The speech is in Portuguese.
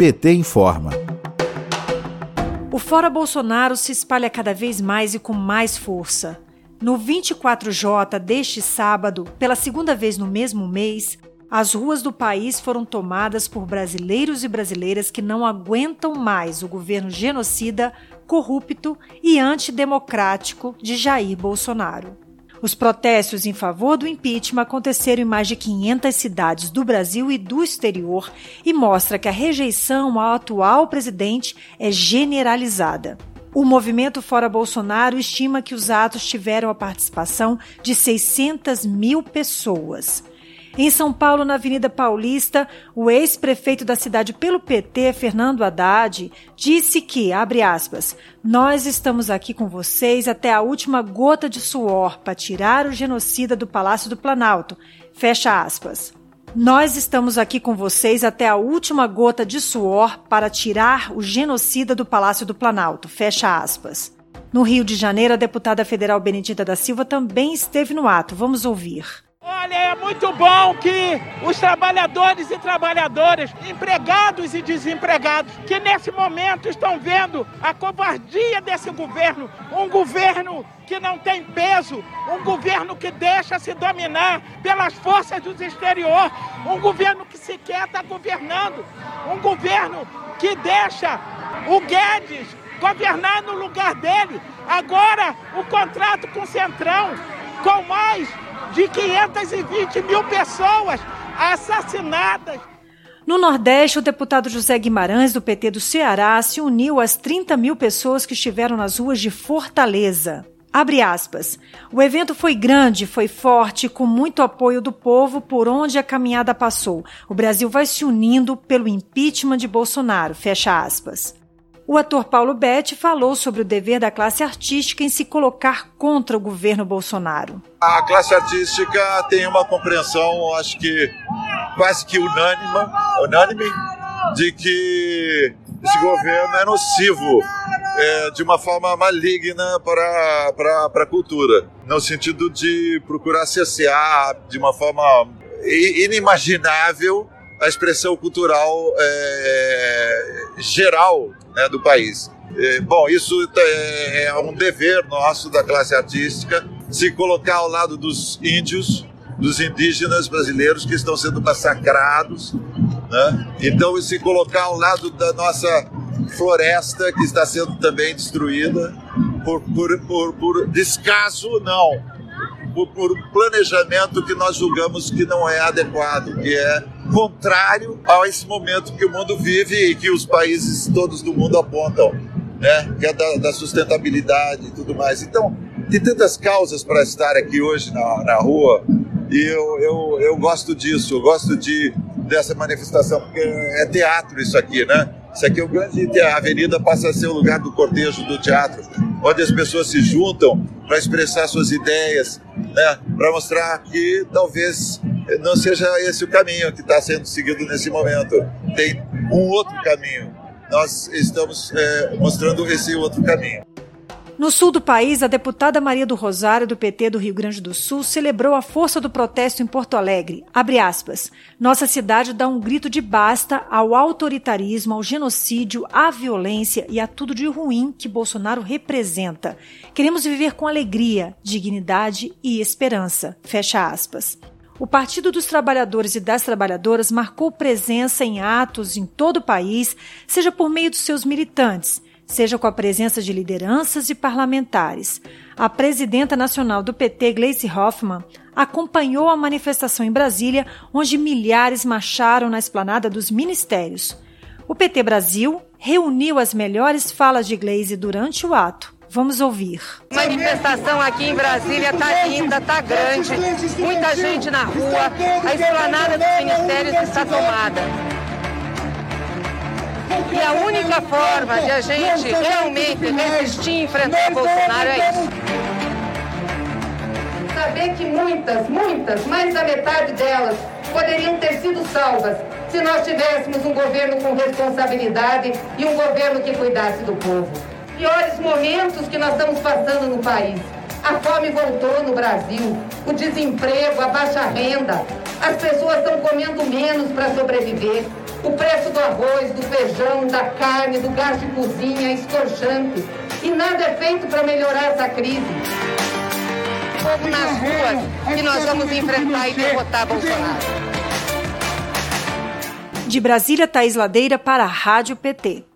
PT informa. O Fora Bolsonaro se espalha cada vez mais e com mais força. No 24J deste sábado, pela segunda vez no mesmo mês, as ruas do país foram tomadas por brasileiros e brasileiras que não aguentam mais o governo genocida, corrupto e antidemocrático de Jair Bolsonaro. Os protestos em favor do impeachment aconteceram em mais de 500 cidades do Brasil e do exterior e mostra que a rejeição ao atual presidente é generalizada. O movimento Fora Bolsonaro estima que os atos tiveram a participação de 600 mil pessoas. Em São Paulo, na Avenida Paulista, o ex-prefeito da cidade pelo PT, Fernando Haddad, disse que, abre aspas, nós estamos aqui com vocês até a última gota de suor para tirar o genocida do Palácio do Planalto. Fecha aspas. Nós estamos aqui com vocês até a última gota de suor para tirar o genocida do Palácio do Planalto. Fecha aspas. No Rio de Janeiro, a deputada federal Benedita da Silva também esteve no ato. Vamos ouvir. Olha, é muito bom que os trabalhadores e trabalhadoras, empregados e desempregados, que nesse momento estão vendo a covardia desse governo, um governo que não tem peso, um governo que deixa se dominar pelas forças do exterior, um governo que sequer está governando, um governo que deixa o Guedes governar no lugar dele. Agora, o contrato com o Centrão, de 520 mil pessoas assassinadas. No Nordeste, o deputado José Guimarães, do PT do Ceará, se uniu às 30 mil pessoas que estiveram nas ruas de Fortaleza. Abre aspas. O evento foi grande, foi forte, com muito apoio do povo por onde a caminhada passou. O Brasil vai se unindo pelo impeachment de Bolsonaro. Fecha aspas. O ator Paulo Betti falou sobre o dever da classe artística em se colocar contra o governo Bolsonaro. A classe artística tem uma compreensão, acho que quase que unânime, unânime de que esse governo é nocivo é, de uma forma maligna para, para, para a cultura, no sentido de procurar cessear de uma forma inimaginável a expressão cultural é, geral né, do país. Bom, isso é, é um dever nosso da classe artística se colocar ao lado dos índios, dos indígenas brasileiros que estão sendo massacrados, né? então se colocar ao lado da nossa floresta que está sendo também destruída por, por, por, por descaso, não, por, por planejamento que nós julgamos que não é adequado, que é contrário a esse momento que o mundo vive e que os países todos do mundo apontam, né? que é da, da sustentabilidade e tudo mais. Então, tem tantas causas para estar aqui hoje na, na rua e eu, eu, eu gosto disso, eu gosto de, dessa manifestação, porque é teatro isso aqui, né? Isso aqui é o grande. A avenida passa a ser o lugar do cortejo do teatro, onde as pessoas se juntam para expressar suas ideias, né? para mostrar que talvez não seja esse o caminho que está sendo seguido nesse momento. Tem um outro caminho. Nós estamos é, mostrando esse outro caminho. No sul do país, a deputada Maria do Rosário, do PT do Rio Grande do Sul, celebrou a força do protesto em Porto Alegre. Abre aspas. Nossa cidade dá um grito de basta ao autoritarismo, ao genocídio, à violência e a tudo de ruim que Bolsonaro representa. Queremos viver com alegria, dignidade e esperança. Fecha aspas. O Partido dos Trabalhadores e das Trabalhadoras marcou presença em atos em todo o país, seja por meio dos seus militantes, seja com a presença de lideranças e parlamentares. A presidenta nacional do PT, Gleice Hoffmann, acompanhou a manifestação em Brasília, onde milhares marcharam na esplanada dos ministérios. O PT Brasil reuniu as melhores falas de Gleisi durante o ato. Vamos ouvir. A manifestação aqui em Brasília está linda, está grande, muita gente na rua, a esplanada dos ministérios está tomada. E a única forma de a gente realmente resistir e enfrentar Bolsonaro é isso. Saber que muitas, muitas, mais da metade delas poderiam ter sido salvas se nós tivéssemos um governo com responsabilidade e um governo que cuidasse do povo piores momentos que nós estamos passando no país. A fome voltou no Brasil, o desemprego, a baixa renda, as pessoas estão comendo menos para sobreviver. O preço do arroz, do feijão, da carne, do gás de cozinha é escorchante. E nada é feito para melhorar essa crise. Fogo nas ruas que nós vamos enfrentar e derrotar Bolsonaro. De Brasília, Thaís Ladeira para a Rádio PT.